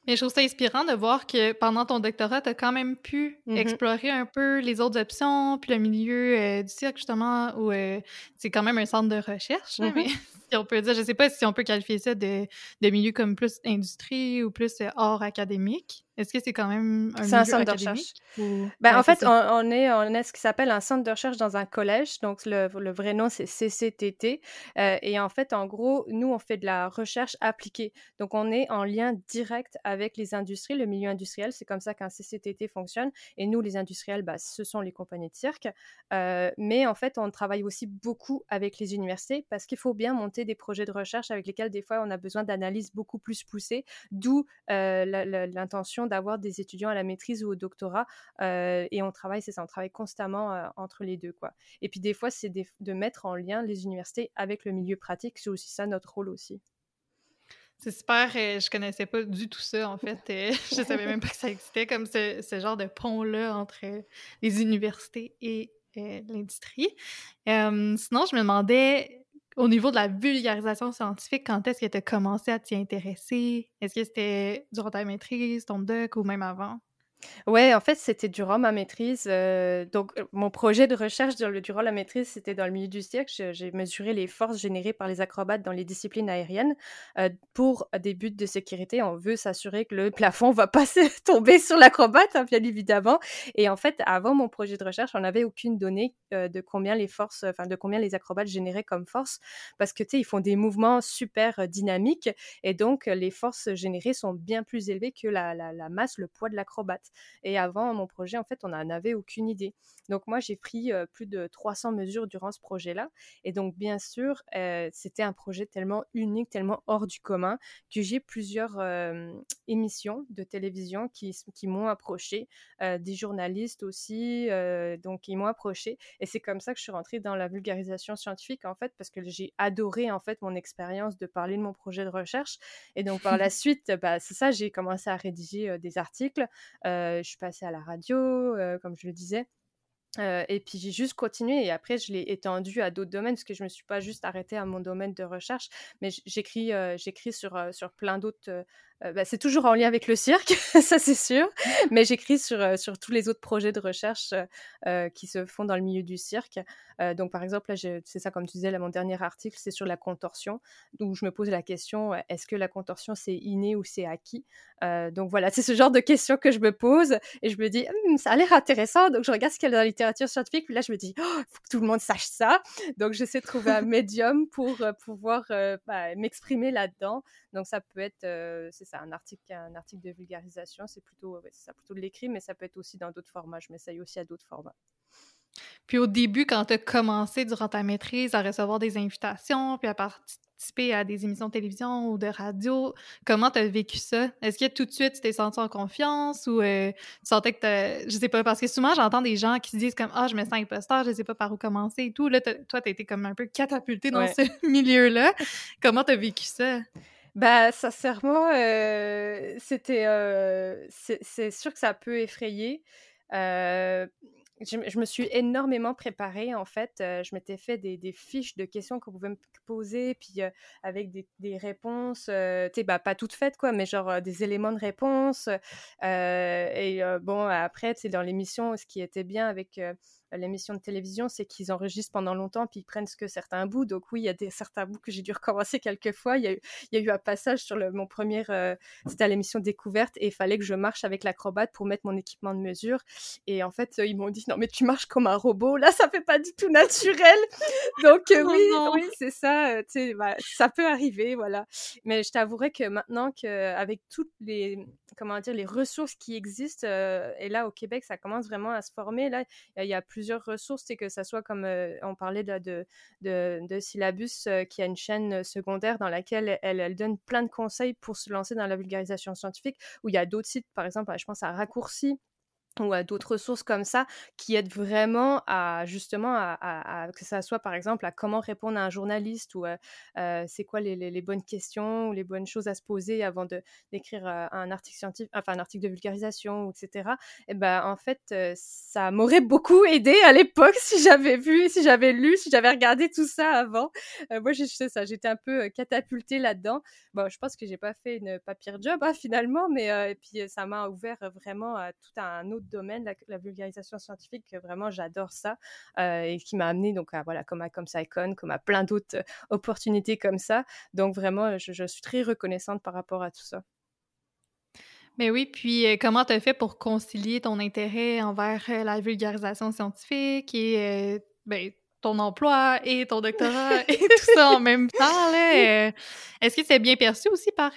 Mais je trouve ça inspirant de voir que pendant ton doctorat, tu as quand même pu mmh explorer un peu les autres options, puis le milieu euh, du cirque, justement, où euh, c'est quand même un centre de recherche, mmh mais si on peut dire, je sais pas si on peut qualifier ça de, de milieu comme plus industrie ou plus euh, hors académique. Est-ce que c'est quand même un, un centre de recherche? Ben, en fait, on, est, on est ce qui s'appelle un centre de recherche dans un collège. Donc, le, le vrai nom, c'est CCTT. Euh, et en fait, en gros, nous, on fait de la recherche appliquée. Donc, on est en lien direct avec les industries, le milieu industriel. C'est comme ça qu'un CCTT fonctionne. Et nous, les industriels, bah, ce sont les compagnies de cirque. Euh, mais en fait, on travaille aussi beaucoup avec les universités parce qu'il faut bien monter des projets de recherche avec lesquels, des fois, on a besoin d'analyses beaucoup plus poussées. D'où euh, l'intention d'avoir des étudiants à la maîtrise ou au doctorat. et on travaille, c'est ça, on travaille constamment entre les deux. Quoi. Et puis des fois, c'est de mettre en lien les universités avec le milieu pratique. C'est aussi ça notre rôle aussi. C'est super, je connaissais pas du tout ça en fait. je savais même pas que ça existait comme ce, ce genre de pont-là entre les universités et l'industrie. sinon, je me demandais, au niveau de la vulgarisation scientifique, quand est-ce que tu as commencé à t'y intéresser? Est-ce que c'était durant ta maîtrise, ton doc ou même avant? Ouais, en fait, c'était durant ma maîtrise. Euh, donc, euh, mon projet de recherche durant la maîtrise, c'était dans le milieu du cirque. J'ai mesuré les forces générées par les acrobates dans les disciplines aériennes. Euh, pour des buts de sécurité, on veut s'assurer que le plafond va pas tomber sur l'acrobate, hein, bien évidemment. Et en fait, avant mon projet de recherche, on n'avait aucune donnée de combien les forces, enfin de combien les acrobates généraient comme force, parce que tu sais, ils font des mouvements super dynamiques, et donc les forces générées sont bien plus élevées que la, la masse, le poids de l'acrobate. Et avant mon projet, en fait, on n'en avait aucune idée. Donc moi, j'ai pris plus de 300 mesures durant ce projet-là. Et donc, bien sûr, c'était un projet tellement unique, tellement hors du commun, que j'ai plusieurs émissions de télévision qui, qui m'ont approché, des journalistes aussi, donc qui m'ont approché. Et c'est comme ça que je suis rentrée dans la vulgarisation scientifique, en fait, parce que j'ai adoré, en fait, mon expérience de parler de mon projet de recherche. Et donc, par la suite, bah, c'est ça, j'ai commencé à rédiger des articles je suis passée à la radio, comme je le disais. et puis j'ai juste continué et après je l'ai étendu à d'autres domaines parce que je me suis pas juste arrêtée à mon domaine de recherche, mais j'écris j'écris sur, sur plein d'autres euh, bah, c'est toujours en lien avec le cirque, ça c'est sûr, mais j'écris sur, euh, sur tous les autres projets de recherche euh, qui se font dans le milieu du cirque. donc par exemple, c'est ça comme tu disais, là, mon dernier article, c'est sur la contorsion, où je me pose la question, est-ce que la contorsion c'est inné ou c'est acquis? Donc voilà, c'est ce genre de questions que je me pose et je me dis, «Hum, ça a l'air intéressant, donc je regarde ce qu'il y a dans la littérature scientifique, puis là je me dis, il oh, faut que tout le monde sache ça. Donc j'essaie de trouver un médium pour pouvoir bah, m'exprimer là-dedans. Donc ça peut être, c'est ça, un article, un article de vulgarisation, c'est plutôt, ça, plutôt de l'écrit, mais ça peut être aussi dans d'autres formats. Je m'essaye aussi à d'autres formats. Puis au début, quand tu as commencé durant ta maîtrise à recevoir des invitations, puis à participer à des émissions de télévision ou de radio, comment tu as vécu ça? Est-ce que tout de suite tu t'es senti en confiance ou euh, tu sentais que tu Je sais pas, parce que souvent j'entends des gens qui se disent comme Ah, je me sens imposteur, je sais pas par où commencer et tout. Là, toi, tu as été comme un peu catapulté dans ce milieu-là. comment tu as vécu ça? Bah, sincèrement, euh, c'était, euh, c'est sûr que ça peut effrayer. Euh, je, me suis énormément préparée, en fait. je m'étais fait des, fiches de questions qu'on pouvait me poser, puis avec des, réponses, tu bah, pas toutes faites, quoi, mais genre des éléments de réponse. et bon, après, tu sais, dans l'émission, ce qui était bien avec l'émission de télévision, c'est qu'ils enregistrent pendant longtemps puis ils prennent ce que certains bouts. Donc oui, il y a des certains bouts que j'ai dû recommencer quelques fois. Il y a eu, il y a eu un passage sur le, mon premier, euh, c'était à l'émission découverte et il fallait que je marche avec l'acrobate pour mettre mon équipement de mesure. Et en fait, ils m'ont dit non mais tu marches comme un robot. Là, ça fait pas du tout naturel. Donc euh, oh oui, oui, c'est ça. Euh, bah, ça peut arriver, voilà. Mais je t'avouerai que maintenant qu'avec toutes les comment dire les ressources qui existent et là au Québec, ça commence vraiment à se former. Là, il y a plus plusieurs ressources, c'est que ça soit comme euh, on parlait de, Syllabus, euh, qui a une chaîne secondaire dans laquelle elle, elle, donne plein de conseils pour se lancer dans la vulgarisation scientifique, où il y a d'autres sites, par exemple, je pense à Raccourci, ou à d'autres ressources comme ça qui aident vraiment à justement à, que ça soit par exemple à comment répondre à un journaliste ou euh, c'est quoi les, les, bonnes questions ou les bonnes choses à se poser avant de d'écrire euh, un article scientifique enfin un article de vulgarisation etc et ben en fait euh, ça m'aurait beaucoup aidé à l'époque si j'avais vu si j'avais lu si j'avais regardé tout ça avant. Moi j'ai ça j'étais un peu catapultée là-dedans. Bon je pense que j'ai pas fait une pas pire job hein, finalement mais et puis ça m'a ouvert vraiment à tout un autre domaine, la, vulgarisation scientifique, que vraiment j'adore ça euh, et qui m'a amené donc à, voilà, comme à comme Icon, comme à plein d'autres euh, opportunités comme ça. Donc vraiment, je, suis très reconnaissante par rapport à tout ça. Mais oui, puis euh, comment tu as fait pour concilier ton intérêt envers la vulgarisation scientifique et ben, ton emploi et ton doctorat et tout ça en même temps? Est-ce que c'est bien perçu aussi par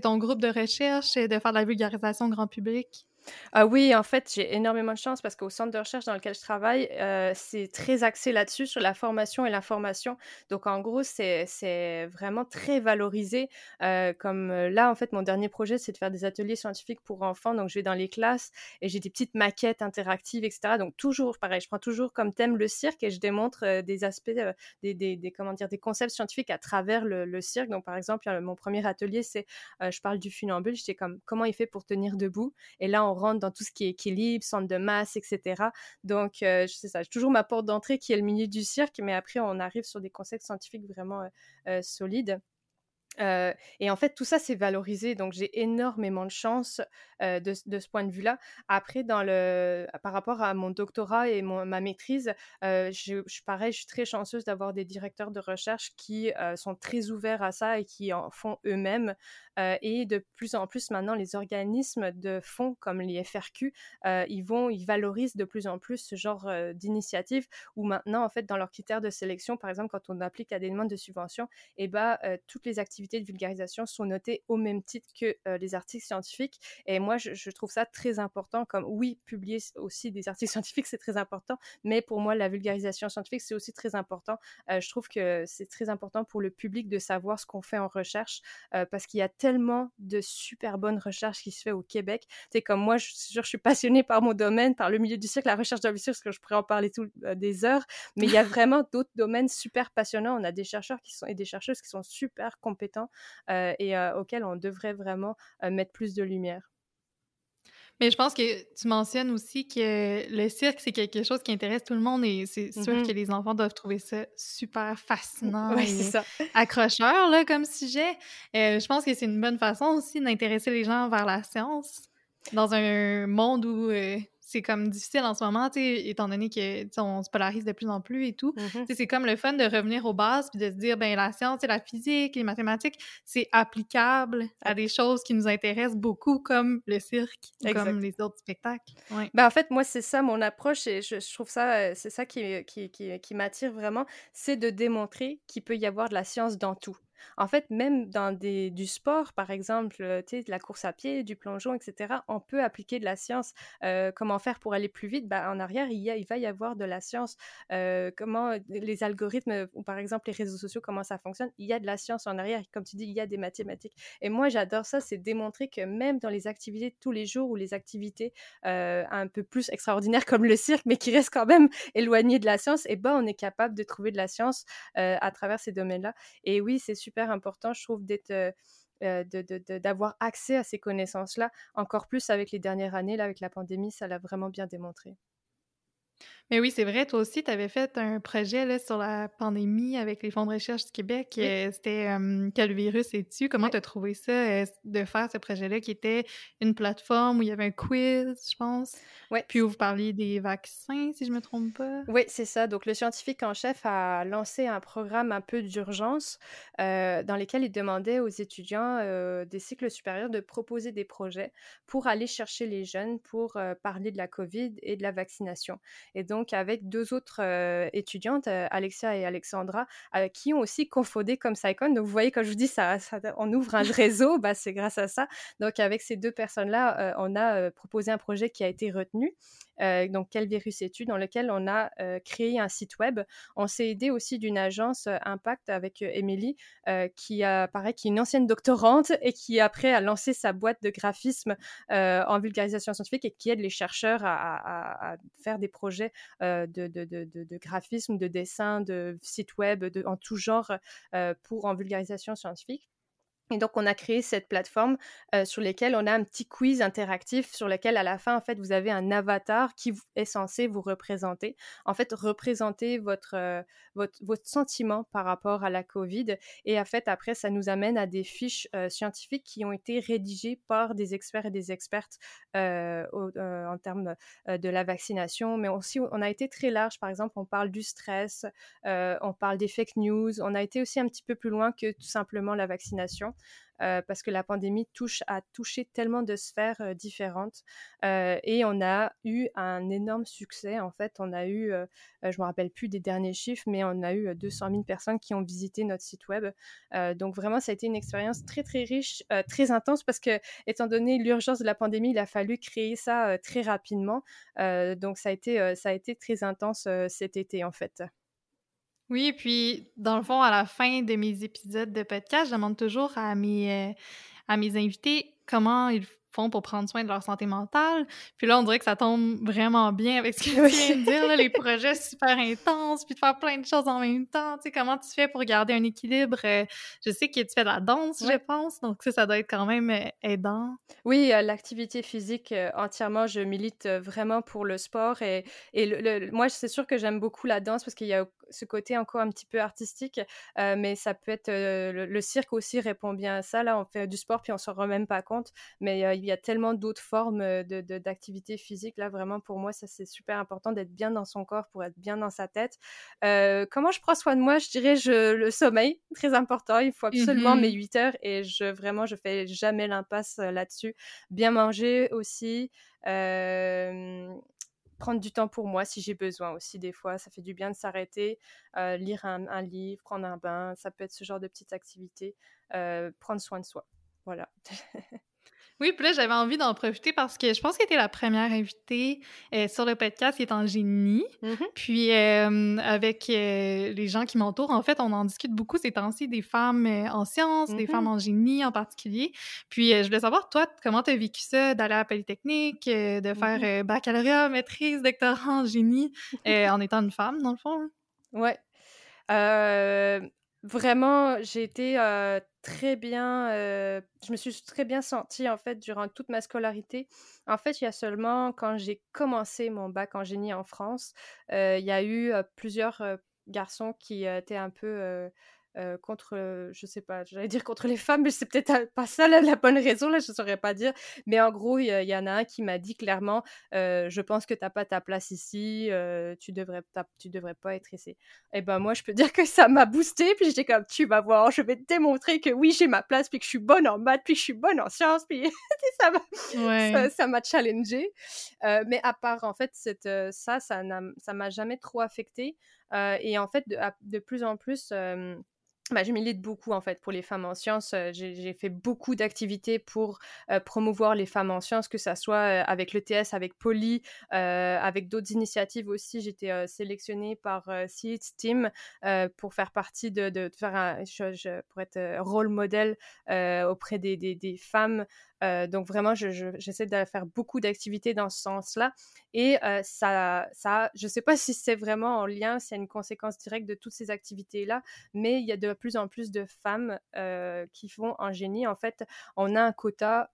ton groupe de recherche de faire de la vulgarisation grand public? Ah oui, en fait, j'ai énormément de chance parce qu'au centre de recherche dans lequel je travaille, euh, c'est très axé là-dessus, sur la formation et l'information. Donc, en gros, c'est vraiment très valorisé. Euh, comme euh, là, en fait, mon dernier projet, c'est de faire des ateliers scientifiques pour enfants. Donc, je vais dans les classes et j'ai des petites maquettes interactives, etc. Donc, toujours, pareil, je prends toujours comme thème le cirque et je démontre des aspects, des, comment dire, des concepts scientifiques à travers le, le cirque. Donc, par exemple, mon premier atelier, c'est, je parle du funambule. J'étais comme, comment il fait pour tenir debout? Et là, on rentre dans tout ce qui est équilibre, centre de masse, etc. Donc, euh, c'est ça, j'ai toujours ma porte d'entrée qui est le milieu du cirque, mais après, on arrive sur des concepts scientifiques vraiment euh, et en fait, tout ça, c'est valorisé. Donc, j'ai énormément de chance de, ce point de vue-là. Après, dans le, par rapport à mon doctorat et ma maîtrise, je, je, pareil, je suis très chanceuse d'avoir des directeurs de recherche qui sont très ouverts à ça et qui en font eux-mêmes. et de plus en plus, maintenant, les organismes de fonds comme les FRQ, ils ils valorisent de plus en plus ce genre d'initiative où maintenant, en fait, dans leurs critères de sélection, par exemple, quand on applique à des demandes de subvention, eh ben, toutes les activités de vulgarisation sont notées au même titre que euh, les articles scientifiques. Et moi, je, trouve ça très important. Comme oui, publier aussi des articles scientifiques, c'est très important, mais pour moi, la vulgarisation scientifique, c'est aussi très important. Euh, je trouve que c'est très important pour le public de savoir ce qu'on fait en recherche, euh, parce qu'il y a tellement de super bonnes recherches qui se fait au Québec. C'est comme moi, je suis, je suis passionnée par mon domaine, par le milieu du cirque, la recherche de parce que je pourrais en parler tout, des heures, mais il y a vraiment d'autres domaines super passionnants. On a des chercheurs qui sont et des chercheuses qui sont super compétents euh, et euh, auquel on devrait vraiment euh, mettre plus de lumière. Mais je pense que tu mentionnes aussi que le cirque, c'est quelque chose qui intéresse tout le monde et c'est sûr mm-hmm. que les enfants doivent trouver ça super fascinant oui, et ça. accrocheur là, comme sujet. je pense que c'est une bonne façon aussi d'intéresser les gens vers la science dans un monde où c'est comme difficile en ce moment, étant donné que on se polarise de plus en plus et tout. Mmh c'est comme le fun de revenir aux bases puis de se dire, ben la science et la physique, les mathématiques, c'est applicable à des choses qui nous intéressent beaucoup, comme le cirque, comme les autres spectacles. Ben, en fait, moi, c'est ça mon approche et je, trouve ça, c'est ça qui, qui, qui, qui m'attire vraiment, c'est de démontrer qu'il peut y avoir de la science dans tout. En fait, même dans des, du sport, par exemple, euh, de la course à pied, du plongeon, etc., on peut appliquer de la science. Euh, comment faire pour aller plus vite bah, En arrière, il, y a, il va y avoir de la science. Euh, comment les algorithmes, ou par exemple les réseaux sociaux, comment ça fonctionne Il y a de la science en arrière. Comme tu dis, il y a des mathématiques. Et moi, j'adore ça, c'est démontrer que même dans les activités de tous les jours ou les activités un peu plus extraordinaires comme le cirque, mais qui restent quand même éloignées de la science, ben, on est capable de trouver de la science à travers ces domaines-là. Et oui, c'est super important, je trouve, d'être... Euh, euh, d'avoir accès à ces connaissances-là, encore plus avec les dernières années, là, avec la pandémie, ça l'a vraiment bien démontré. Mais oui, c'est vrai, toi aussi, tu avais fait un projet là, sur la pandémie avec les fonds de recherche du Québec. Euh, c'était Quel virus es-tu? Comment tu as trouvé ça euh, de faire ce projet-là qui était une plateforme où il y avait un quiz, je pense? Oui. Puis où vous parliez des vaccins, si je me trompe pas? Oui, c'est ça. Donc, le scientifique en chef a lancé un programme un peu d'urgence euh, dans lequel il demandait aux étudiants des cycles supérieurs de proposer des projets pour aller chercher les jeunes pour parler de la COVID et de la vaccination. Et donc, donc avec deux autres euh, étudiantes, euh, Alexia et Alexandra, euh, qui ont aussi confondé comme Saicon. Donc vous voyez, quand je vous dis ça, on ouvre un réseau, bah, c'est grâce à ça. Donc avec ces deux personnes-là, on a proposé un projet qui a été retenu. Donc quel virus es-tu? Dans lequel on a créé un site web. On s'est aidé aussi d'une agence Impact avec Émilie qui a pareil qui est une ancienne doctorante et qui après a lancé sa boîte de graphisme en vulgarisation scientifique et qui aide les chercheurs à, faire des projets euh, de, de, graphisme, de dessin, de site web, en tout genre euh, pour en vulgarisation scientifique. Et donc, on a créé cette plateforme sur laquelle on a un petit quiz interactif sur lequel, à la fin, en fait, vous avez un avatar qui est censé vous représenter. En fait, représenter votre, votre, sentiment par rapport à la COVID. Et en fait, après, ça nous amène à des fiches scientifiques qui ont été rédigées par des experts et des expertes en termes de la vaccination. Mais aussi, on a été très large. Par exemple, on parle du stress, on parle des fake news. On a été aussi un petit peu plus loin que tout simplement la vaccination. Parce que la pandémie touche a touché tellement de sphères différentes et on a eu un énorme succès. En fait, on a eu, je me rappelle plus des derniers chiffres, mais on a eu 200 000 personnes qui ont visité notre site web. donc vraiment, ça a été une expérience très très riche, très intense parce que étant donné l'urgence de la pandémie, il a fallu créer ça très rapidement. donc ça a été ça a été très intense cet été en fait. Oui, puis dans le fond, à la fin de mes épisodes de podcast, je demande toujours à mes, à mes invités comment ils font pour prendre soin de leur santé mentale. Puis là, on dirait que ça tombe vraiment bien avec ce que tu viens de dire, les projets super intenses, puis de faire plein de choses en même temps. Tu sais, comment tu fais pour garder un équilibre? Euh, je sais que tu fais de la danse, je pense, donc ça, ça doit être quand même euh, aidant. Oui, euh, l'activité physique, entièrement, je milite vraiment pour le sport. Et, et le, moi, c'est sûr que j'aime beaucoup la danse parce qu'il y a ce côté encore un petit peu artistique, mais ça peut être... Le, cirque aussi répond bien à ça. Là, on fait du sport, puis on s'en rend même pas compte. Mais il y a tellement d'autres formes de, d'activité physique. Là, vraiment, pour moi, ça, c'est super important d'être bien dans son corps pour être bien dans sa tête. comment je prends soin de moi? Je dirais je, le sommeil, très important. Il faut absolument mes 8 mmh heures et je, vraiment, je fais jamais l'impasse là-dessus. Bien manger aussi prendre du temps pour moi si j'ai besoin aussi des fois. Ça fait du bien de s'arrêter, lire un, livre, prendre un bain, ça peut être ce genre de petites activités, prendre soin de soi. Voilà. Oui, puis là, j'avais envie d'en profiter parce que je pense que tu la première invitée euh, sur le podcast qui est en génie. Mm-hmm. Puis euh, avec euh, les gens qui m'entourent, en fait, on en discute beaucoup ces temps-ci des femmes en sciences, des femmes mm-hmm. en génie en particulier. Puis je voulais savoir, toi, comment tu as vécu ça d'aller à la Polytechnique, de faire mm-hmm. baccalauréat, maîtrise, doctorat en génie en étant une femme, dans le fond? Ouais. Vraiment, j'ai été très bien, je me suis très bien sentie en fait durant toute ma scolarité. En fait, il y a seulement quand j'ai commencé mon bac en génie en France, il y a eu plusieurs garçons qui étaient un peu euh, contre, euh, je sais pas, j'allais dire contre les femmes, mais c'est peut-être pas ça la bonne raison, là, je saurais pas dire. Mais en gros, il y, en a un qui m'a dit clairement euh, Je pense que t'as pas ta place ici, tu, devrais, tu devrais pas être ici. Et ben, moi, je peux dire que ça m'a boosté, puis j'étais comme Tu vas voir, je vais te démontrer que oui, j'ai ma place, puis que je suis bonne en maths, puis que je suis bonne en sciences, puis ça m'a ça, m'a challengé. mais à part, en fait, cette, ça, ça m'a jamais trop affecté. et en fait, de, de plus en plus, bah, je milite beaucoup en fait pour les femmes en sciences. J'ai fait beaucoup d'activités pour promouvoir les femmes en sciences, que ça soit euh, avec l'ETS, avec Poly, avec d'autres initiatives aussi. J'étais sélectionnée par SEEDS Team pour faire partie de, de, faire un, je, pour être rôle modèle auprès des, des, femmes donc vraiment, j'essaie de faire beaucoup d'activités dans ce sens-là. Et ça, ça, je ne sais pas si c'est vraiment en lien, s'il y a une conséquence directe de toutes ces activités-là, mais il y a de plus en plus de femmes euh, qui font en génie. En fait, on a un quota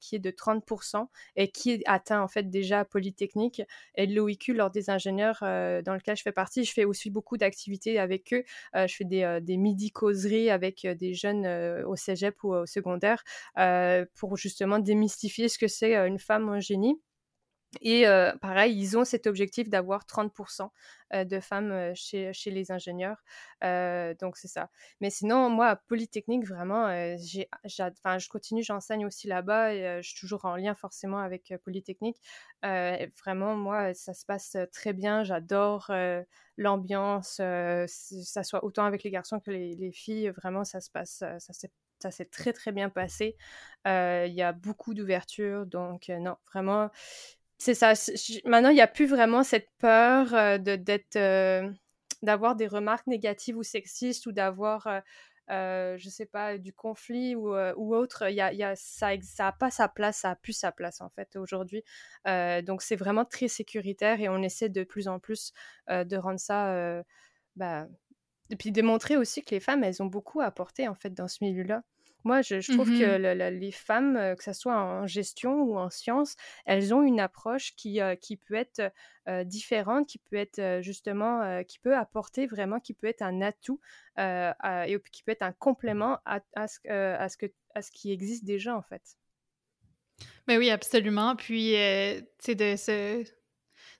qui est de 30% et qui est atteint en fait déjà à Polytechnique et de l'OIQ lors des ingénieurs dans lequel je fais partie. Je fais aussi beaucoup d'activités avec eux. je fais des, des midi-causeries avec des jeunes au cégep ou au secondaire pour justement démystifier ce que c'est une femme en génie. Et pareil, ils ont cet objectif d'avoir 30% de femmes chez, chez, les ingénieurs. donc c'est ça. Mais sinon, moi, à Polytechnique, vraiment, je continue, j'enseigne aussi là-bas je suis toujours en lien forcément avec Polytechnique. vraiment, moi, ça se passe très bien. J'adore l'ambiance, ça soit autant avec les garçons que les, les filles. Vraiment, ça se passe, ça s'est très très bien passé. Il y a beaucoup d'ouverture, donc non, vraiment, c'est ça. Maintenant, il n'y a plus vraiment cette peur de d'être, d'avoir des remarques négatives ou sexistes ou d'avoir, euh, je sais pas, du conflit ou, autre. Y a, ça n'a pas sa place, ça a plus sa place en fait aujourd'hui. donc c'est vraiment très sécuritaire et on essaie de plus en plus de rendre ça bah, et puis démontrer aussi que les femmes, elles ont beaucoup à apporter en fait dans ce milieu-là. Moi, je, trouve que mmh les femmes, euh, que ce soit en gestion ou en sciences, elles ont une approche qui, euh, qui peut être euh, différente, qui peut être justement, qui peut apporter vraiment, qui peut être un atout et qui peut être un complément à, à, ce, à, ce, que, à ce qui existe déjà en fait. Mais oui, absolument. Puis, c'est de se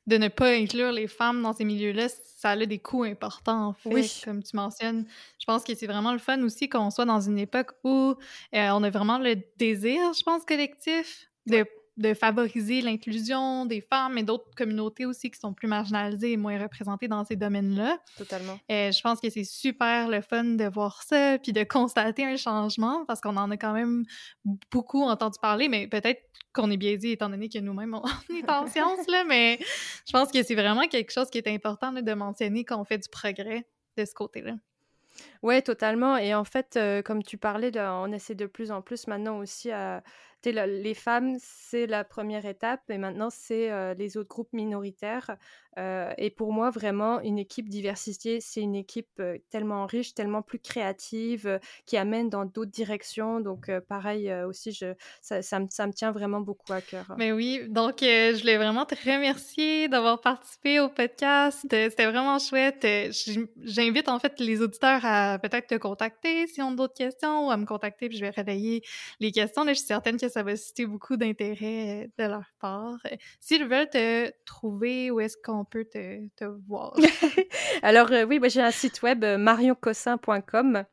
de ne pas inclure les femmes dans ces milieux-là, ça a des coûts importants, en fait, oui. comme tu mentionnes. Je pense que c'est vraiment le fun aussi qu'on soit dans une époque où on a vraiment le désir, je pense, collectif de de favoriser l'inclusion des femmes et d'autres communautés aussi qui sont plus marginalisées et moins représentées dans ces domaines-là. Totalement. Euh, je pense que c'est super le fun de voir ça puis de constater un changement parce qu'on en a quand même beaucoup entendu parler, mais peut-être qu'on est biaisé étant donné que nous-mêmes on est en sciences, là, mais je pense que c'est vraiment quelque chose qui est important de mentionner qu'on fait du progrès de ce côté-là. Oui, totalement. Et en fait, euh, comme tu parlais, on essaie de plus en plus maintenant aussi à les femmes, c'est la première étape et maintenant, c'est les autres groupes minoritaires. et pour moi, vraiment, une équipe diversifiée, c'est une équipe tellement riche, tellement plus créative, qui amène dans d'autres directions. Donc, pareil aussi, je, ça, ça, me, ça, me, tient vraiment beaucoup à cœur. Mais oui, donc je voulais vraiment te remercier d'avoir participé au podcast. C'était vraiment chouette. J'invite en fait les auditeurs à peut-être te contacter s'ils ont d'autres questions ou à me contacter puis je vais relayer les questions. Là, je suis que ça va susciter beaucoup d'intérêt de leur part. S'ils veulent te trouver, où est-ce qu'on peut te, te voir? Alors oui, bah, j'ai un site web marioncossin.com.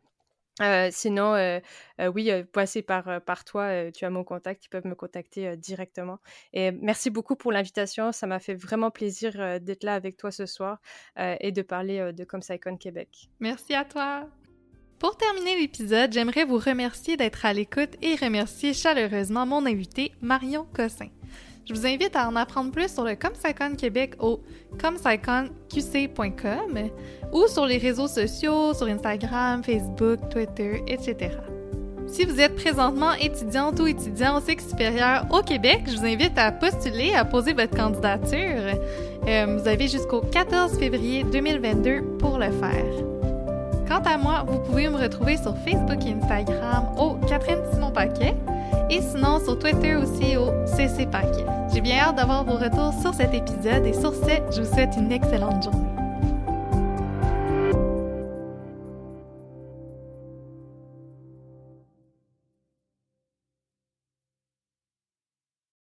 Euh, sinon, euh, euh, oui, passer par, par toi, tu as mon contact, ils peuvent me contacter directement. Et merci beaucoup pour l'invitation, ça m'a fait vraiment plaisir d'être là avec toi ce soir et de parler de ComSciCon Québec. Merci à toi. Pour terminer l'épisode, j'aimerais vous remercier d'être à l'écoute et remercier chaleureusement mon invité Marion Cossin. Je vous invite à en apprendre plus sur le ComSciCon Québec au comsciconqc.com ou sur les réseaux sociaux, sur Instagram, Facebook, Twitter, etc. Si vous êtes présentement étudiante ou étudiant au cycle supérieur au Québec, je vous invite à postuler, à poser votre candidature. Euh, vous avez jusqu'au 14 février 2022 pour le faire. Quant à moi, vous pouvez me retrouver sur Facebook et Instagram au Catherine Simon Paquet et sinon sur Twitter aussi au CC Paquet. J'ai bien hâte d'avoir vos retours sur cet épisode et sur ce, je vous souhaite une excellente journée.